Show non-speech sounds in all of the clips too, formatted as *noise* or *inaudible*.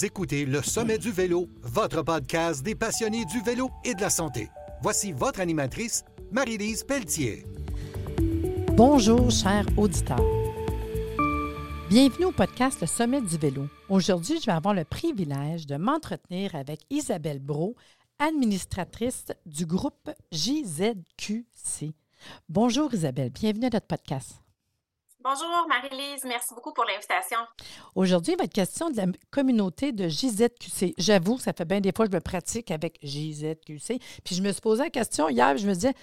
Écoutez Le Sommet du Vélo, votre podcast des passionnés du vélo et de la santé. Voici votre animatrice, Marie-Lise Pelletier. Bonjour, chers auditeurs. Bienvenue au podcast Le Sommet du Vélo. Aujourd'hui, je vais avoir le privilège de m'entretenir avec Isabelle Bro, administratrice du groupe JZQC. Bonjour Isabelle, bienvenue à notre podcast. Bonjour Marie-Lise, merci beaucoup pour l'invitation. Aujourd'hui, être question de la communauté de JZQC. J'avoue, ça fait bien des fois que je me pratique avec JZQC. Puis je me suis posé la question hier, je me disais,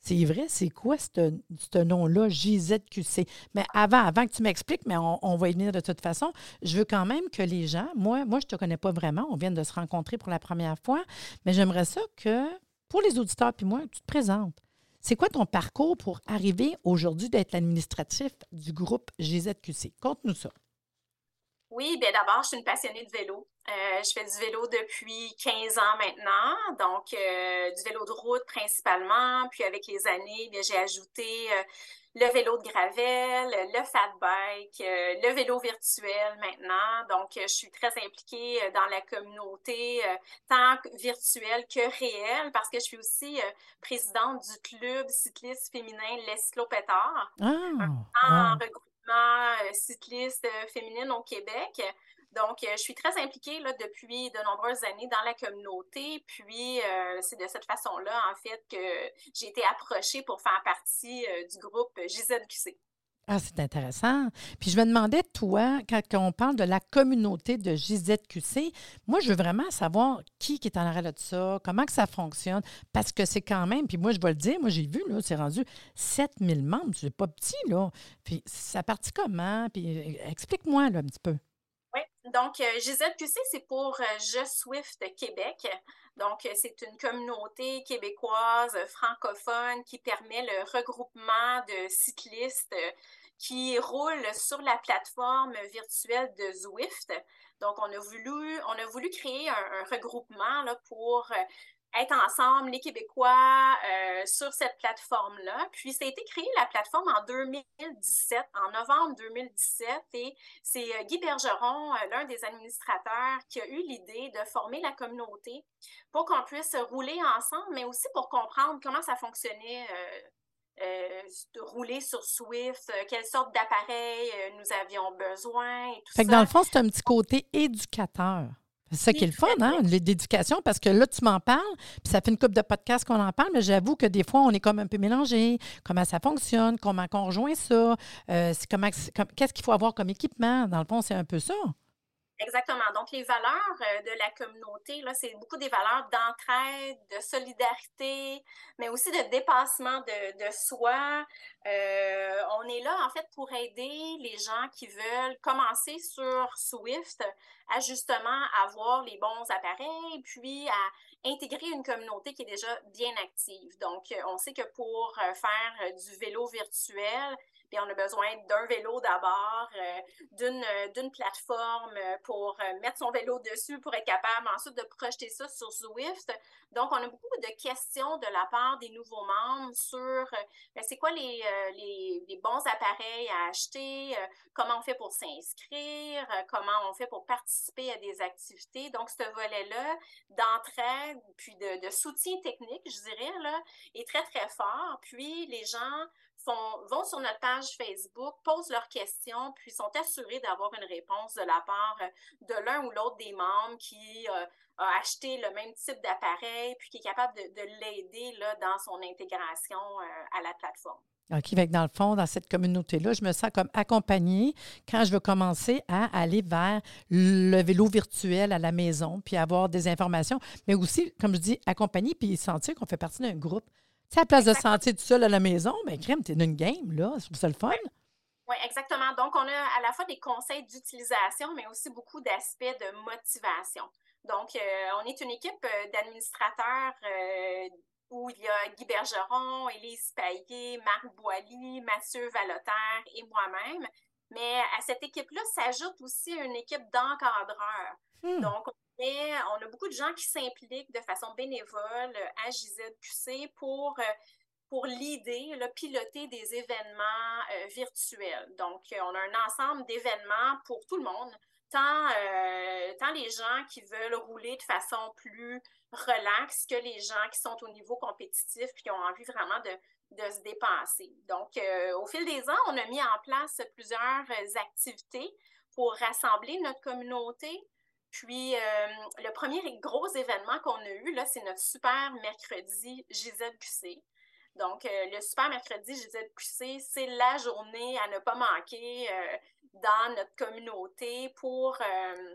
c'est vrai, c'est quoi ce nom-là, JZQC? Mais avant, avant que tu m'expliques, mais on, va y venir de toute façon, je veux quand même que les gens, moi, moi je ne te connais pas vraiment, on vient de se rencontrer pour la première fois, mais j'aimerais ça que, pour les auditeurs puis moi, tu te présentes. C'est quoi ton parcours pour arriver aujourd'hui d'être l'administratif du groupe GZQC? Conte-nous ça. Oui, bien d'abord, je suis une passionnée de vélo. Euh, je fais du vélo depuis 15 ans maintenant, donc euh, du vélo de route principalement. Puis avec les années, j'ai ajouté euh, le vélo de gravel, le fat bike, le vélo virtuel maintenant. Donc, je suis très impliquée dans la communauté, tant virtuelle que réelle, parce que je suis aussi présidente du club cycliste féminin Les Cyclopétards, ah, euh, cycliste euh, féminine au Québec. Donc, euh, je suis très impliquée depuis de nombreuses années dans la communauté. Puis, c'est de cette façon-là, en fait, que j'ai été approchée pour faire partie du groupe JZQC. Ah, c'est intéressant. Puis je me demandais, toi, quand, on parle de la communauté de JZQC, moi, je veux vraiment savoir qui, est en arrêt de ça, comment que ça fonctionne, parce que c'est quand même, puis moi, je vais le dire, moi, j'ai vu, là, c'est rendu 7000 membres, c'est pas petit, là. Puis ça partit comment? Puis euh, explique-moi, là, un petit peu. Oui, donc euh, JZQC, c'est pour euh, Je Swift Québec. Donc, c'est une communauté québécoise francophone qui permet le regroupement de cyclistes qui roule sur la plateforme virtuelle de Zwift. Donc, on a voulu, on a voulu créer un, regroupement là, pour euh, être ensemble, les Québécois, euh, sur cette plateforme-là. Puis, ça a été créé, la plateforme, en 2017, en novembre 2017. Et c'est euh, Guy Bergeron, l'un des administrateurs, qui a eu l'idée de former la communauté pour qu'on puisse rouler ensemble, mais aussi pour comprendre comment ça fonctionnait de rouler sur Swift, euh, quelle sorte d'appareil euh, nous avions besoin et tout fait Que dans le fond, c'est un petit côté éducateur. C'est ça qui est le fun, hein, l'éducation, parce que là, tu m'en parles, puis ça fait une couple de podcasts qu'on en parle, mais j'avoue que des fois, on est comme un peu mélangé. Comment ça fonctionne, comment on rejoint ça, comment, qu'est-ce qu'il faut avoir comme équipement? Dans le fond, c'est un peu ça. Exactement. Donc, les valeurs euh, de la communauté, là, c'est beaucoup des valeurs d'entraide, de solidarité, mais aussi de dépassement de, de soi. Euh, on est là, en fait, pour aider les gens qui veulent commencer sur Swift à justement avoir les bons appareils, puis à intégrer une communauté qui est déjà bien active. Donc, on sait que pour euh, faire du vélo virtuel, puis on a besoin d'un vélo d'abord, euh, d'une, euh, d'une plateforme euh, pour mettre son vélo dessus pour être capable ensuite de projeter ça sur Zwift. Donc, on a beaucoup de questions de la part des nouveaux membres sur ben, c'est quoi les, les, bons appareils à acheter, comment on fait pour s'inscrire, comment on fait pour participer à des activités. Donc, ce volet-là d'entraide, puis de, de soutien technique, je dirais, là, est très, très fort. Puis, les gens vont sur notre page Facebook, posent leurs questions, puis sont assurés d'avoir une réponse de la part euh, de l'un ou l'autre des membres qui euh, a acheté le même type d'appareil, puis qui est capable de, l'aider dans son intégration euh, à la plateforme. OK, dans le fond, dans cette communauté-là, je me sens comme accompagnée quand je veux commencer à aller vers le vélo virtuel à la maison, puis avoir des informations, mais aussi, comme je dis, accompagner, puis sentir qu'on fait partie d'un groupe sais, à place de se sentir tout seul à la maison, ben crème, t'es dans une game, là. C'est ça le fun. Oui, exactement. Donc, on a à la fois des conseils d'utilisation, mais aussi beaucoup d'aspects de motivation. Donc, euh, on est une équipe euh, d'administrateurs euh, où il y a Guy Bergeron, Élise Paillet, Marc Boily, Mathieu Valotaire et moi-même. Mais à cette équipe-là s'ajoute aussi une équipe d'encadreurs. Hmm. Donc, on a beaucoup de gens qui s'impliquent de façon bénévole à JZQC pour, euh, pour l'idée, piloter des événements euh, virtuels. Donc, on a un ensemble d'événements pour tout le monde. tant, tant les gens qui veulent rouler de façon plus relaxe que les gens qui sont au niveau compétitif et qui ont envie vraiment de, de se dépasser. Donc, au fil des ans, on a mis en place plusieurs activités pour rassembler notre communauté. Puis, le premier gros événement qu'on a eu, là, c'est notre super mercredi JZQC. Donc, euh, le super mercredi JZQC, c'est la journée à ne pas manquer euh, dans notre communauté pour euh,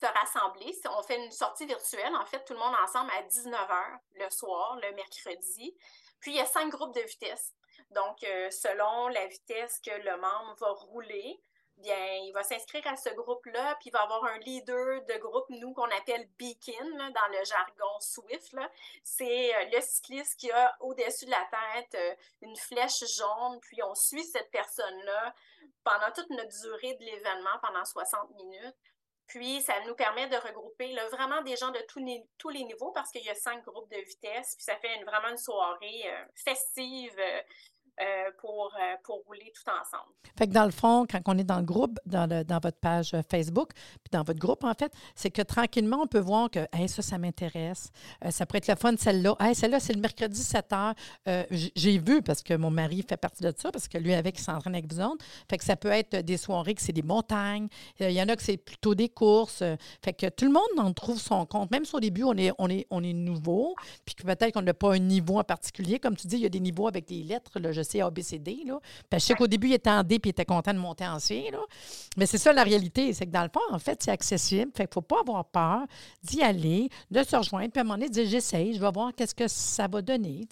se rassembler. On fait une sortie virtuelle, en fait, tout le monde ensemble à 19h le soir, le mercredi. Puis, il y a cinq groupes de vitesse. Donc, selon la vitesse que le membre va rouler, bien, il va s'inscrire à ce groupe-là, puis il va avoir un leader de groupe, nous, qu'on appelle Beacon, dans le jargon Swift. C'est euh, le cycliste qui a au-dessus de la tête euh, une flèche jaune, puis on suit cette personne-là pendant toute notre durée de l'événement, pendant 60 minutes. Puis, ça nous permet de regrouper vraiment des gens de tous les, niveaux parce qu'il y a cinq groupes de vitesse. Puis, ça fait vraiment une soirée euh, festive, pour, euh, pour rouler tout ensemble. Fait que dans le fond, quand on est dans le groupe, dans, le, dans votre page Facebook, puis dans votre groupe, en fait, c'est que tranquillement, on peut voir que hey, ça, ça m'intéresse. Euh, ça pourrait être le fun, celle-là. Hey, celle-là, c'est le mercredi 7 heures. J'ai vu, parce que mon mari fait partie de ça, parce que lui, avec, il s'entraîne avec vous autres. Fait que ça peut être des soirées que c'est des montagnes. Il y en a que c'est plutôt des courses. Fait que tout le monde en trouve son compte. Même si au début, on est, on est, on est nouveau, puis que peut-être qu'on n'a pas un niveau en particulier. Comme tu dis, il y a des niveaux avec des lettres. Là, je ABCD. Là. je sais qu'au début, il était en D puis il était content de monter en C. Là. Mais c'est ça la réalité. C'est que dans le fond, en fait, c'est accessible. Fait qu'il ne faut pas avoir peur d'y aller, de se rejoindre, puis à un moment donné, de dire j'essaye, je vais voir qu'est-ce que ça va donner.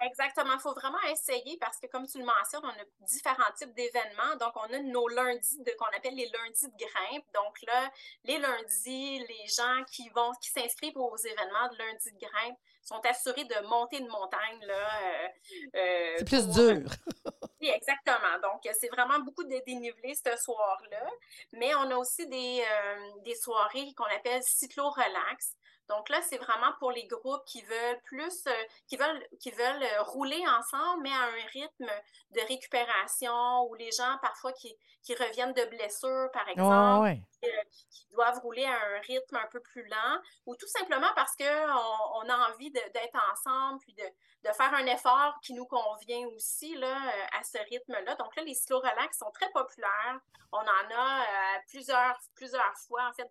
Exactement. Il faut vraiment essayer parce que, comme tu le mentionnes, on a différents types d'événements. Donc, on a nos lundis de, qu'on appelle les lundis de grimpe. Donc là, les lundis, les gens qui vont, qui s'inscrivent aux événements de lundi de grimpe sont assurés de monter une montagne. Là, euh, euh, c'est plus dur. *laughs* oui, exactement. Donc, c'est vraiment beaucoup de dénivelé ce soir-là. Mais on a aussi des, euh, des soirées qu'on appelle cyclo-relax. Donc là, c'est vraiment pour les groupes qui veulent plus, euh, qui veulent, qui veulent euh, rouler ensemble, mais à un rythme de récupération ou les gens parfois qui, qui reviennent de blessures, par exemple, euh, qui, doivent rouler à un rythme un peu plus lent, ou tout simplement parce qu'on on a envie d'être ensemble, puis de, de, faire un effort qui nous convient aussi là, à ce rythme-là. Donc là, les slow relax sont très populaires. On en a plusieurs, plusieurs fois, en fait,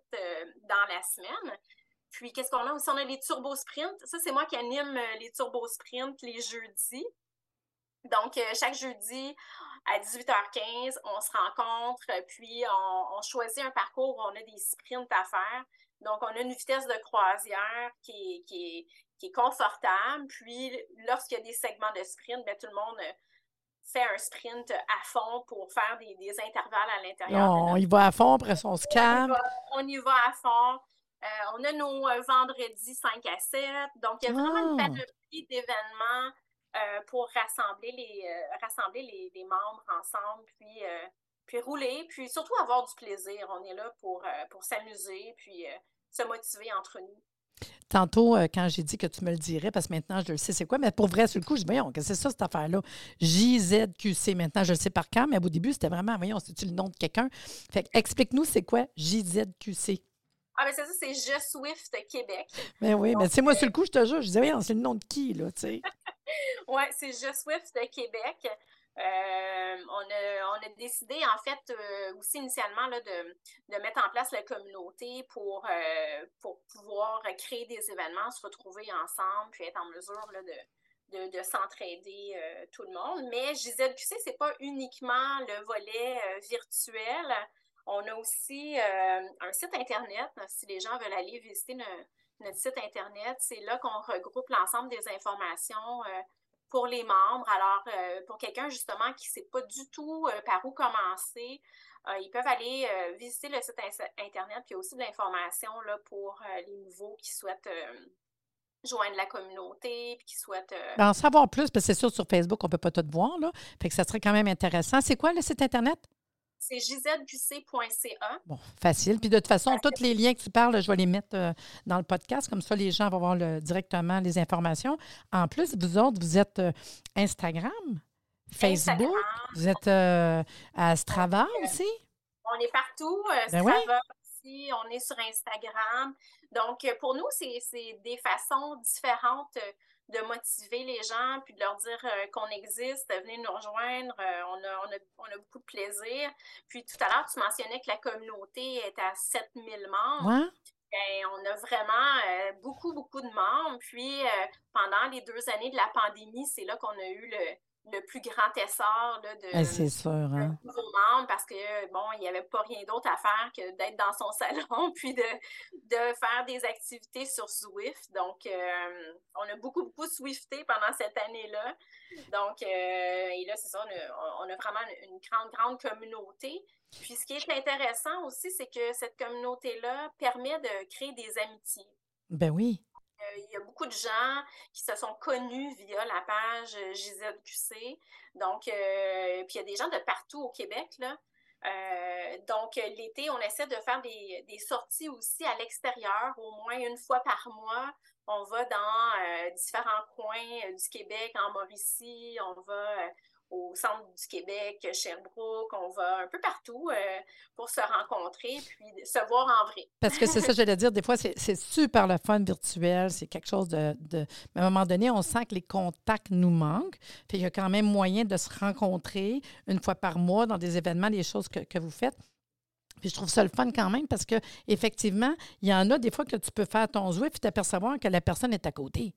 dans la semaine. Puis, qu'est-ce qu'on a? Aussi? On a les turbo sprints. Ça, c'est moi qui anime euh, les turbo sprints les jeudis. Donc, euh, chaque jeudi à 18h15, on se rencontre, puis on, choisit un parcours où on a des sprints à faire. Donc, on a une vitesse de croisière qui est, qui confortable. Puis, lorsqu'il y a des segments de sprint, bien, tout le monde euh, fait un sprint à fond pour faire des, intervalles à l'intérieur. On y va à fond, après on se calme. on y va à fond. Euh, on a nos euh, vendredis 5 à 7. Donc, il y a vraiment une ah! panoplie d'événements euh, pour rassembler les, rassembler les, membres ensemble, puis, puis rouler, puis surtout avoir du plaisir. On est là pour, pour s'amuser, puis se motiver entre nous. Tantôt, quand j'ai dit que tu me le dirais, parce que maintenant je le sais c'est quoi, mais pour vrai, sur le coup, je dis, voyons, que c'est ça cette affaire-là? JZQC, maintenant je le sais par cœur, mais au début, c'était vraiment, voyons, c'est-tu le nom de quelqu'un? Fait explique-nous, c'est quoi JZQC? Ah, mais c'est ça, c'est Je Swift Québec. Ben oui, mais c'est moi, sur le coup, je te jure, je disais, oui, c'est le nom de qui, là, tu sais? *laughs* oui, c'est Je Swift Québec. Euh, on, a, on, a, décidé, en fait, euh, aussi initialement là, de, de, mettre en place la communauté pour, euh, pour pouvoir créer des événements, se retrouver ensemble, puis être en mesure là, de, de, de s'entraider tout le monde. Mais JZQC, ce n'est pas uniquement le volet virtuel. On a aussi euh, un site Internet, si les gens veulent aller visiter notre site Internet, c'est là qu'on regroupe l'ensemble des informations euh, pour les membres. Alors, euh, pour quelqu'un justement qui ne sait pas du tout par où commencer, ils peuvent aller visiter le site Internet, puis aussi de l'information pour les nouveaux qui souhaitent joindre la communauté, puis qui souhaitent... Ben, en savoir plus, parce que c'est sûr, sur Facebook, on ne peut pas tout voir, là. Fait ça serait quand même intéressant. C'est quoi le site Internet? C'est gzqc.ca. Bon, facile. Puis de toute façon, tous les liens que tu parles, je vais les mettre euh, dans le podcast. Comme ça, les gens vont voir directement les informations. En plus, vous autres, vous êtes euh, Instagram, Facebook, vous êtes euh, à Strava aussi? On est partout. Ben aussi, on est sur Instagram. Donc, pour nous, c'est des façons différentes de motiver les gens, puis de leur dire qu'on existe, venez nous rejoindre, on, a, on, a, on, a, beaucoup de plaisir. Puis tout à l'heure, tu mentionnais que la communauté est à 7000 membres. Ben, on a vraiment beaucoup, beaucoup de membres. Puis pendant les deux années de la pandémie, c'est là qu'on a eu le, le plus grand essor là, de, c'est sûr, hein? parce que, bon, il n'y avait pas rien d'autre à faire que d'être dans son *laughs* salon puis de, de faire des activités sur Swift. Donc, euh, on a beaucoup, beaucoup Swifté pendant cette année-là. Donc, euh, et là, c'est ça, on a, vraiment une, grande, grande communauté. Puis, ce qui est intéressant aussi, c'est que cette communauté-là permet de créer des amitiés. Ben oui. Euh, il y a beaucoup de gens qui se sont connus via la page JZQC. Donc, euh, puis il y a des gens de partout au Québec, là. Euh, donc, l'été, on essaie de faire des, des sorties aussi à l'extérieur, au moins une fois par mois. On va dans différents coins du Québec, en Mauricie, on va au centre du Québec, Sherbrooke, on va un peu partout euh, pour se rencontrer puis se voir en vrai. Parce que c'est ça, j'allais dire, des fois, c'est super le fun virtuel, c'est quelque chose de, de, à un moment donné, on sent que les contacts nous manquent. Puis il y a quand même moyen de se rencontrer une fois par mois dans des événements, des choses que, que vous faites. Puis je trouve ça le fun quand même parce que effectivement, il y en a des fois que tu peux faire ton Zwift et t'apercevoir que la personne est à côté.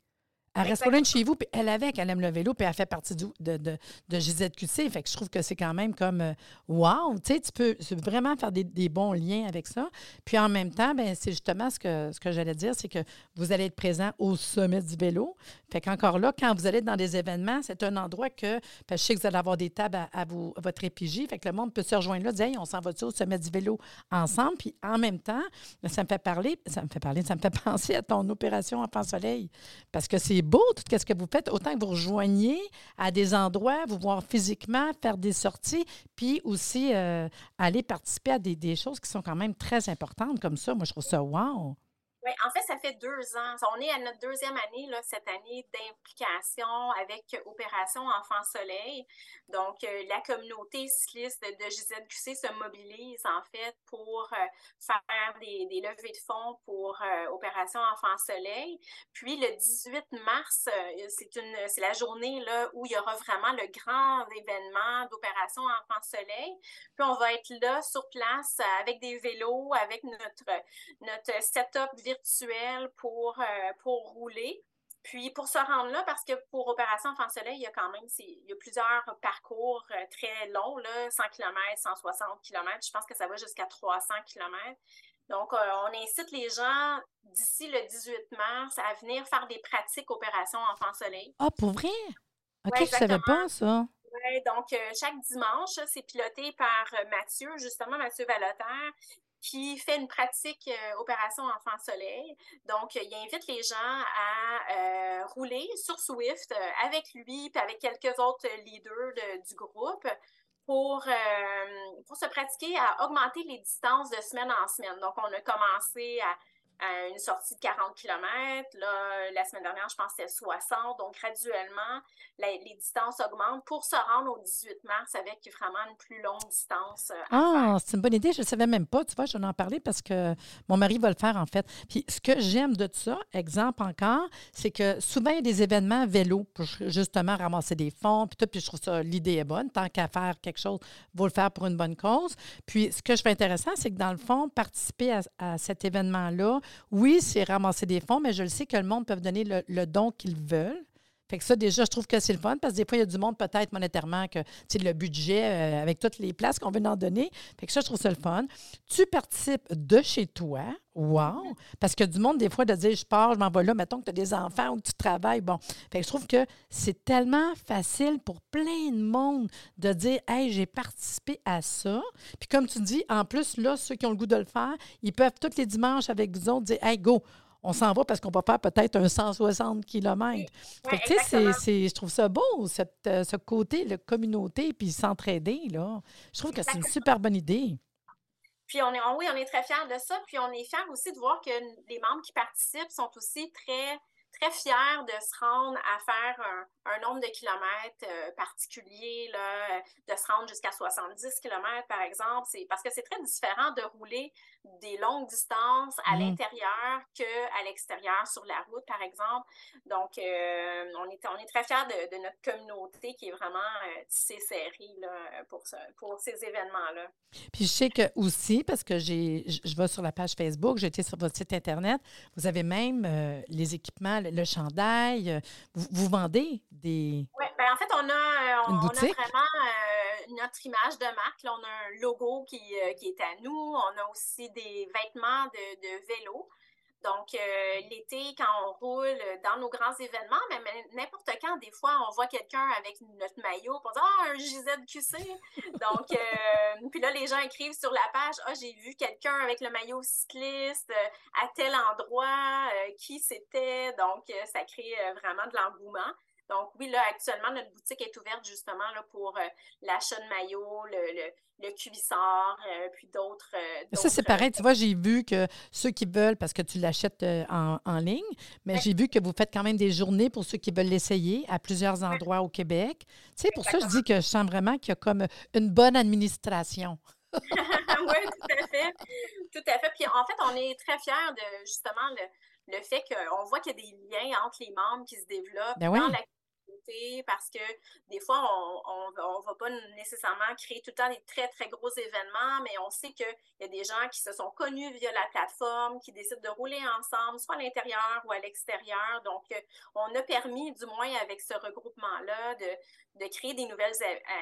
Elle reste pas loin de chez vous, puis elle avec, elle aime le vélo, puis elle fait partie de, de, de, de GZQC. Fait que je trouve que c'est quand même comme euh, wow, tu sais, tu peux vraiment faire des, bons liens avec ça. Puis en même temps, ben c'est justement ce que, ce que j'allais dire, c'est que vous allez être présent au sommet du vélo. Fait qu'encore là, quand vous allez être dans des événements, c'est un endroit que, je sais que vous allez avoir des tables à, vous, votre épigie, fait que le monde peut se rejoindre là, dire hey, on s'en va au sommet du vélo ensemble? Puis en même temps, ça me fait parler, ça me fait parler, ça me fait *laughs* penser à ton opération Enfant Soleil. Parce que c'est beau tout ce que vous faites, autant que vous rejoignez à des endroits, vous voir physiquement, faire des sorties, puis aussi euh, aller participer à des, des, choses qui sont quand même très importantes comme ça. Moi, je trouve ça wow. Oui, en fait, ça fait deux ans. On est à notre deuxième année, là, cette année d'implication avec Opération Enfant Soleil. Donc, euh, la communauté cycliste de GZQC se mobilise, en fait, pour euh, faire des, des, levées de fonds pour euh, Opération Enfant Soleil. Puis, le 18 mars, c'est une c'est la journée là, où il y aura vraiment le grand événement d'Opération Enfant Soleil. Puis, on va être là, sur place, avec des vélos, avec notre, notre setup virtuel pour, euh, pour rouler. Puis pour se rendre là, parce que pour Opération Enfant Soleil, il y a quand même il y a plusieurs parcours euh, très longs, là, 100 km, 160 km. Je pense que ça va jusqu'à 300 km. Donc, euh, on incite les gens d'ici le 18 mars à venir faire des pratiques Opération Enfant Soleil. Ah, pour vrai? OK, je ne savais pas ça. Oui, donc chaque dimanche, c'est piloté par Mathieu, justement, Mathieu Valotaire, qui fait une pratique euh, Opération Enfant Soleil. Donc, il invite les gens à euh, rouler sur Swift euh, avec lui et avec quelques autres leaders du groupe pour, pour se pratiquer à augmenter les distances de semaine en semaine. Donc, on a commencé à une sortie de 40 km. Là, la semaine dernière, je pense que c'était 60. Donc, graduellement, les distances augmentent pour se rendre au 18 mars avec vraiment une plus longue distance. Euh, ah, c'est une bonne idée. Je ne savais même pas. Tu vois, je vais en parler parce que mon mari va le faire, en fait. Puis, ce que j'aime de ça, exemple encore, c'est que souvent, il y a des événements vélo pour justement ramasser des fonds. Puis, tout, puis je trouve ça, l'idée est bonne. Tant qu'à faire quelque chose, il faut le faire pour une bonne cause. Puis, ce que je trouve intéressant, c'est que dans le fond, participer à cet événement-là, oui, c'est ramasser des fonds, mais je le sais que le monde peut donner le, don qu'ils veulent. Fait que ça, déjà, je trouve que c'est le fun parce que des fois, il y a du monde, peut-être monétairement, que le budget euh, avec toutes les places qu'on veut en donner. Fait que ça, je trouve ça le fun. Tu participes de chez toi. Wow! Parce que du monde, des fois, de dire je pars, je m'en vais là, mettons que tu as des enfants ou que tu travailles. Bon. Fait que je trouve que c'est tellement facile pour plein de monde de dire Hey, j'ai participé à ça. Puis comme tu dis, en plus, là, ceux qui ont le goût de le faire, ils peuvent tous les dimanches avec vous autres dire Hey, go! On s'en va parce qu'on va faire peut-être un 160 km. tu sais, je trouve ça beau, cette, euh, ce côté, la communauté, puis s'entraider, là. Je trouve que c'est une super bonne idée. Puis on est, oui, on est très fiers de ça. Puis on est fiers aussi de voir que les membres qui participent sont aussi très très fiers de se rendre à faire un, nombre de kilomètres euh, particulier, là, de se rendre jusqu'à 70 kilomètres, par exemple. C'est parce que c'est très différent de rouler des longues distances à mmh. l'intérieur qu'à l'extérieur sur la route, par exemple. Donc, euh, on, est, on est très fiers de, notre communauté qui est vraiment euh, tissée serrée là, pour, pour ces événements-là. Puis je sais que aussi, parce que j'ai, je vais sur la page Facebook, été sur votre site Internet, vous avez même euh, les équipements, le, chandail, vous, vendez des... Oui, bien en fait, on a, on, a vraiment notre image de marque. On a un logo qui, qui, est à nous. On a aussi des vêtements de, vélo. Donc, euh, l'été, quand on roule dans nos grands événements, mais n'importe quand, des fois, on voit quelqu'un avec notre maillot, pour dire Ah, un JZQC. Donc, euh, *laughs* puis là, les gens écrivent sur la page Ah, j'ai vu quelqu'un avec le maillot cycliste euh, à tel endroit, qui c'était. Donc, ça crée vraiment de l'engouement. Donc, oui, là, actuellement, notre boutique est ouverte justement là, pour euh, l'achat de maillots, le, le, le cubissard, euh, puis d'autres. Euh, ça, c'est pareil. Tu vois, j'ai vu que ceux qui veulent, parce que tu l'achètes en, en, ligne, mais j'ai vu que vous faites quand même des journées pour ceux qui veulent l'essayer à plusieurs endroits au Québec. Tu sais, pour ça, je dis que je sens vraiment qu'il y a comme une bonne administration. *laughs* *laughs* oui, tout à fait. Tout à fait. Puis en fait, on est très fiers de justement le, le fait qu'on voit qu'il y a des liens entre les membres qui se développent ben dans la parce que des fois, on ne va pas nécessairement créer tout le temps des très, très gros événements, mais on sait qu'il y a des gens qui se sont connus via la plateforme, qui décident de rouler ensemble, soit à l'intérieur ou à l'extérieur. Donc, euh, on a permis, du moins avec ce regroupement-là, de, de créer des nouvelles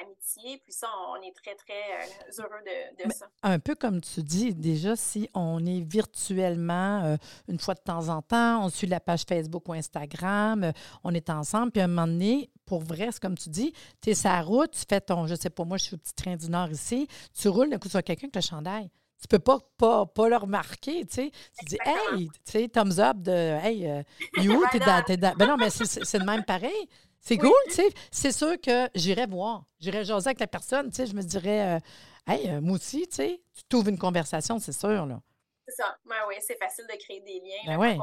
amitiés. Puis ça, on est très, très euh, heureux de, ça. Un peu comme tu dis, déjà, si on est virtuellement euh, une fois de temps en temps, on suit la page Facebook ou Instagram, on est ensemble, puis à un moment donné, pour vrai, c'est comme tu dis, tu es sur la route, tu fais ton, je sais pas, moi, je suis au petit train du Nord ici, tu roules, d'un coup, tu quelqu'un avec le chandail. Tu peux pas, pas, pas le remarquer, tu sais. Tu dis, hey, tu sais, thumbs up de, hey, euh, you, *laughs* t'es dans, t'es dans. Ben non, mais c'est le même pareil. C'est cool, tu sais. C'est sûr que j'irais voir. J'irais jaser avec la personne, tu sais. Je me dirais, euh, hey, euh, moi aussi, tu sais, tu trouves une conversation, c'est sûr, là. C'est ça. Ben oui, c'est facile de créer des liens. Ben ouais.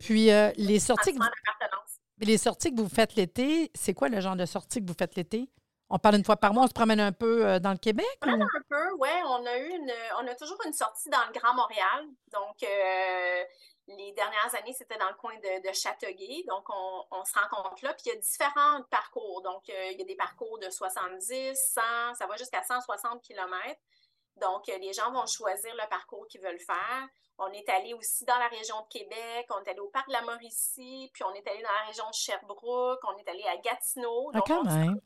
Puis les sorties. Que les sorties que vous faites l'été, c'est quoi le genre de sorties que vous faites l'été? On parle une fois par mois, on se promène un peu euh, dans le Québec? On un peu, oui. On a eu une, on a toujours une sortie dans le Grand Montréal. Donc, euh, les dernières années, c'était dans le coin de, de Châteauguay. Donc, on, se rencontre là. Puis, il y a différents parcours. Donc, euh, il y a des parcours de 70, 100, ça va jusqu'à 160 km. Donc, les gens vont choisir le parcours qu'ils veulent faire. On est allé aussi dans la région de Québec, on est allé au parc de la Mauricie, puis on est allé dans la région de Sherbrooke, on est allé à Gatineau. Ah, quand même.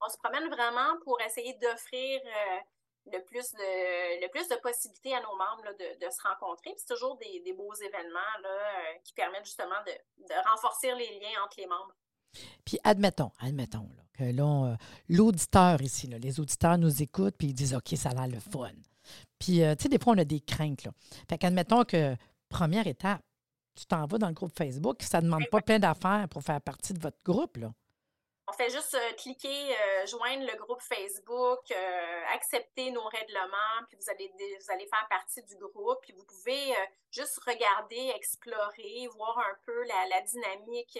on, se, promène vraiment pour essayer d'offrir euh, le, plus de, le plus de possibilités à nos membres de, se rencontrer. c'est toujours des, beaux événements là, euh, qui permettent justement de, renforcer les liens entre les membres. Puis admettons, admettons que euh, l'auditeur ici, les auditeurs nous écoutent puis ils disent OK, ça a l'air le fun. Puis, euh, tu sais, des fois, on a des craintes. Là. Fait qu'admettons que, première étape, tu t'en vas dans le groupe Facebook, ça ne demande pas plein d'affaires pour faire partie de votre groupe. Là. On fait juste euh, cliquer, euh, joindre le groupe Facebook, accepter nos règlements, puis vous allez, vous allez faire partie du groupe. Puis vous pouvez juste regarder, explorer, voir un peu la, la dynamique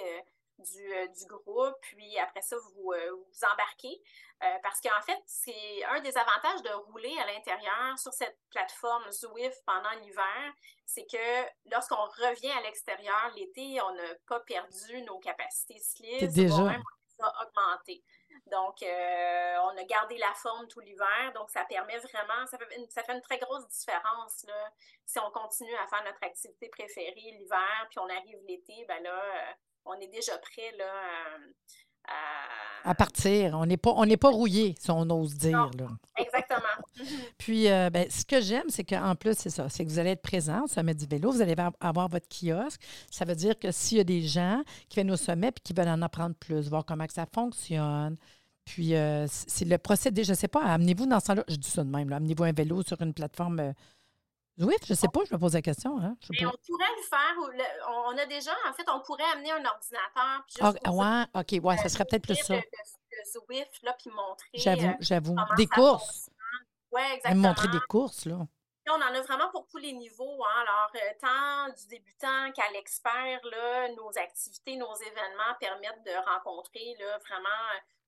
euh, du, groupe, puis après ça, vous euh, vous embarquez. Euh, parce qu'en fait, c'est un des avantages de rouler à l'intérieur sur cette plateforme Zwift pendant l'hiver, c'est que lorsqu'on revient à l'extérieur l'été, on n'a pas perdu nos capacités cyclistes, déjà. même augmenté. Donc, on a gardé la forme tout l'hiver. Donc, ça permet vraiment, ça fait, une, ça fait une très grosse différence. Là. Si on continue à faire notre activité préférée l'hiver, puis on arrive l'été, ben là, on est déjà prêt là, à, partir. On n'est pas, on pas rouillé, si on ose dire. Exactement. *laughs* Puis, euh, ben, ce que j'aime, c'est qu'en plus, c'est ça, c'est que vous allez être présent au sommet du vélo, vous allez avoir votre kiosque. Ça veut dire que s'il y a des gens qui viennent au sommet et qui veulent en apprendre plus, voir comment que ça fonctionne, puis, euh, c'est le procédé, je ne sais pas, amenez-vous dans ce là je dis ça de même, amenez-vous un vélo sur une plateforme euh, oui, je ne sais pas, je me pose la question. Hein? on pourrait le faire. on a déjà, en fait, on pourrait amener un ordinateur. Puis juste ah, ouais, OK, ouais, ça serait peut-être plus ça. Le, Zwift, là, puis montrer. J'avoue, euh, j'avoue. Des courses. Oui, exactement. montrer des courses, là. on en a vraiment pour tous les niveaux. Hein. Alors, euh, tant du débutant qu'à l'expert, nos activités, nos événements permettent de rencontrer là, vraiment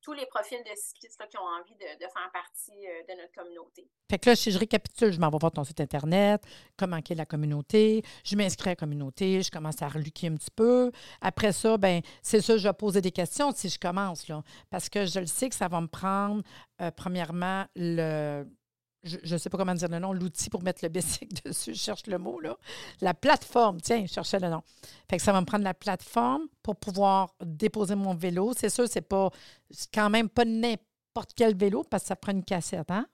tous les profils de cyclistes qui ont envie de, faire partie euh, de notre communauté. Fait que là, si je récapitule, je m'en vais voir ton site Internet, comment est la communauté, je m'inscris à la communauté, je commence à reluquer un petit peu. Après ça, ben c'est ça, je vais poser des questions si je commence, là, parce que je le sais que ça va me prendre, premièrement, le, je ne sais pas comment dire le nom, l'outil pour mettre le bicycle *laughs* dessus, je cherche le mot, là. La plateforme, tiens, je cherchais le nom. Fait que ça va me prendre la plateforme pour pouvoir déposer mon vélo. C'est sûr, c'est pas quand même pas n'importe quel vélo parce que ça prend une cassette, hein?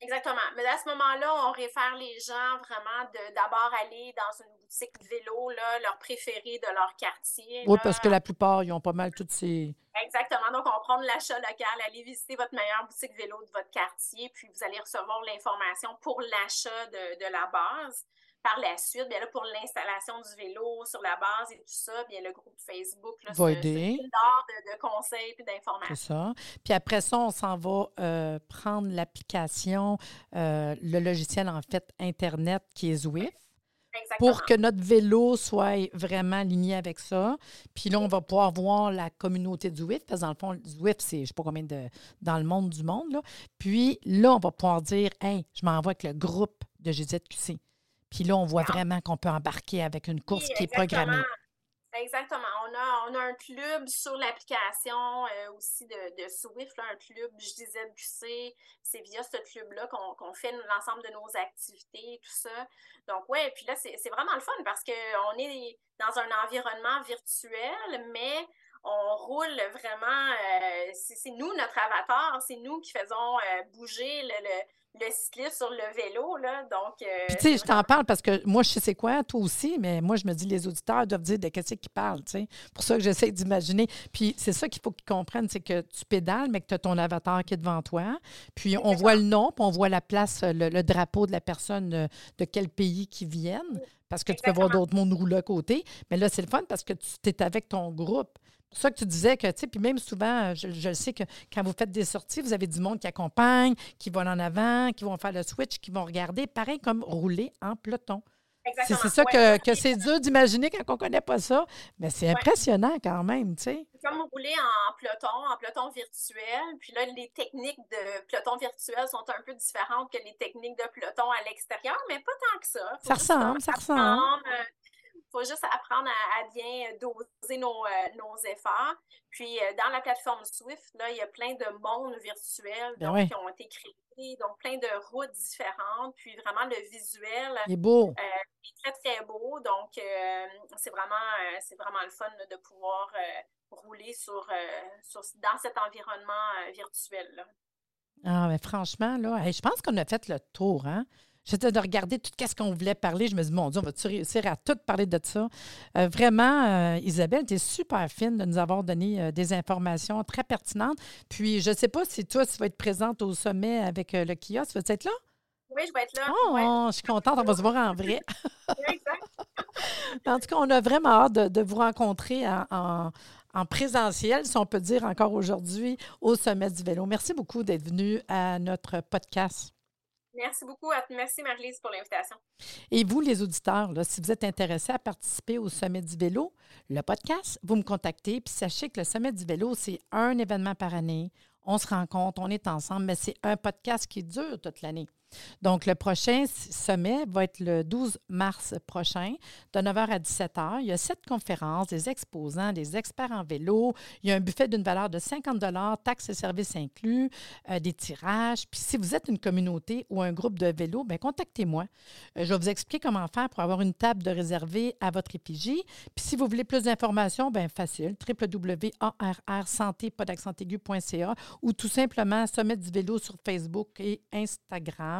Exactement. Mais à ce moment-là, on réfère les gens vraiment de d'abord aller dans une boutique vélo, là, leur préféré de leur quartier. Oui, parce que la plupart, ils ont pas mal toutes ces. Exactement. Donc, on prend de l'achat local, allez visiter votre meilleure boutique vélo de votre quartier, puis vous allez recevoir l'information pour l'achat de, de la base par la suite, bien là, pour l'installation du vélo sur la base et tout ça, bien le groupe Facebook là, va aider. De, de, conseils et d'informations. C'est ça. Puis après ça, on s'en va euh, prendre l'application, euh, le logiciel en fait Internet qui est Zwift. Exactement. Pour que notre vélo soit vraiment aligné avec ça. Puis là, on va pouvoir voir la communauté du Zwift, parce que dans le fond, Zwift, c'est je ne sais pas combien de. dans le monde du monde. Là. Puis là, on va pouvoir dire Hey, je m'envoie avec le groupe de GZQC. Puis là, on voit vraiment qu'on peut embarquer avec une course qui est programmée. Exactement. On a, on a un club sur l'application euh, aussi de, de Swift, un club JZQC. C'est via ce club-là qu'on fait l'ensemble de nos activités et tout ça. Donc, ouais, puis là, c'est vraiment le fun parce qu'on est dans un environnement virtuel, mais on roule vraiment, euh, c'est nous notre avatar, c'est nous qui faisons euh, bouger le le cycliste sur le vélo. Là, donc, euh, Puis, tu sais, je t'en parle parce que moi, je sais c'est quoi, toi aussi, mais moi, je me dis, les auditeurs doivent dire de qu'est-ce qu'ils parlent. C'est pour ça que j'essaie d'imaginer. Puis, c'est ça qu'il faut qu'ils comprennent, c'est que tu pédales, mais que tu as ton avatar qui est devant toi. Puis, on voit le nom, puis on voit la place, le, drapeau de la personne de quel pays qui viennent. Parce que tu peux voir d'autres mondes rouler à côté. Mais là, c'est le fun parce que tu es avec ton groupe. C'est ça que tu disais que, tu sais, puis même souvent, je, je, sais que quand vous faites des sorties, vous avez du monde qui accompagne, qui va en avant, qui vont faire le switch, qui vont regarder, pareil comme rouler en peloton. C'est ça que, que c'est dur d'imaginer quand on ne connaît pas ça, mais c'est impressionnant quand même, tu sais. C'est comme rouler en peloton, en peloton virtuel. Puis là, les techniques de peloton virtuel sont un peu différentes que les techniques de peloton à l'extérieur, mais pas tant que ça. ça ressemble, ça ressemble. Euh, faut juste apprendre à, bien doser nos, euh, nos efforts. Puis, euh, dans la plateforme Swift, là, il y a plein de mondes virtuels ben qui ont été créés, donc plein de routes différentes. Puis, vraiment, le visuel est beau. Euh, est très, très beau. Donc, c'est vraiment, c'est vraiment le fun de pouvoir rouler sur, sur, dans cet environnement virtuel. Là. Ah, mais franchement, là, je pense qu'on a fait le tour, hein? J'étais de regarder tout ce qu'on voulait parler. Je me dis, mon Dieu, on va-tu réussir à tout parler de ça? Euh, vraiment, euh, Isabelle, tu es super fine de nous avoir donné euh, des informations très pertinentes. Puis, je ne sais pas si toi, tu vas être présente au sommet avec le kiosque. Vas-tu être là? Oui, je vais être là. Oh, je suis contente, on va se voir en vrai. *laughs* *laughs* en tout cas, on a vraiment hâte de, vous rencontrer en, en présentiel, si on peut dire encore aujourd'hui, au Sommet du vélo. Merci beaucoup d'être venu à notre podcast. Merci beaucoup. Merci, Marie-Lise, pour l'invitation. Et vous, les auditeurs, si vous êtes intéressés à participer au Sommet du vélo, le podcast, vous me contactez. Puis sachez que le Sommet du vélo, c'est un événement par année. On se rencontre, on est ensemble, mais c'est un podcast qui dure toute l'année. Donc, le prochain sommet va être le 12 mars prochain, de 9h à 17h. Il y a sept conférences, des exposants, des experts en vélo. Il y a un buffet d'une valeur de 50 taxes et services inclus, euh, des tirages. Puis, si vous êtes une communauté ou un groupe de vélo, bien, contactez-moi. Euh, je vais vous expliquer comment faire pour avoir une table de réservée à votre effigie. Puis, si vous voulez plus d'informations, bien, facile, www.arrsanté.ca ou tout simplement Sommet du vélo sur Facebook et Instagram.